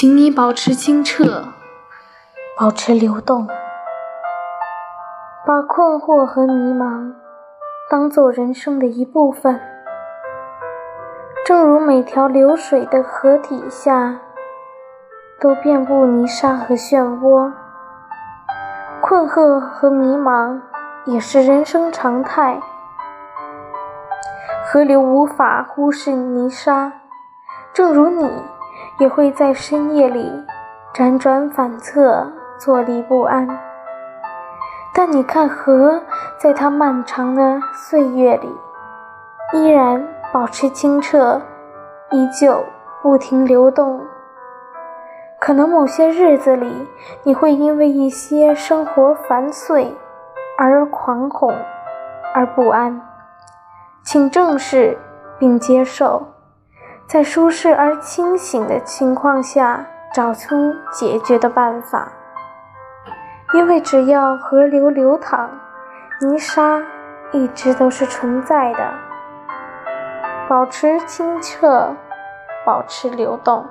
请你保持清澈，保持流动，把困惑和迷茫当做人生的一部分。正如每条流水的河底下都遍布泥沙和漩涡，困惑和迷茫也是人生常态。河流无法忽视泥沙，正如你。也会在深夜里辗转反侧，坐立不安。但你看，河在它漫长的岁月里，依然保持清澈，依旧不停流动。可能某些日子里，你会因为一些生活繁碎而惶恐而不安，请正视并接受。在舒适而清醒的情况下，找出解决的办法。因为只要河流流淌，泥沙一直都是存在的。保持清澈，保持流动。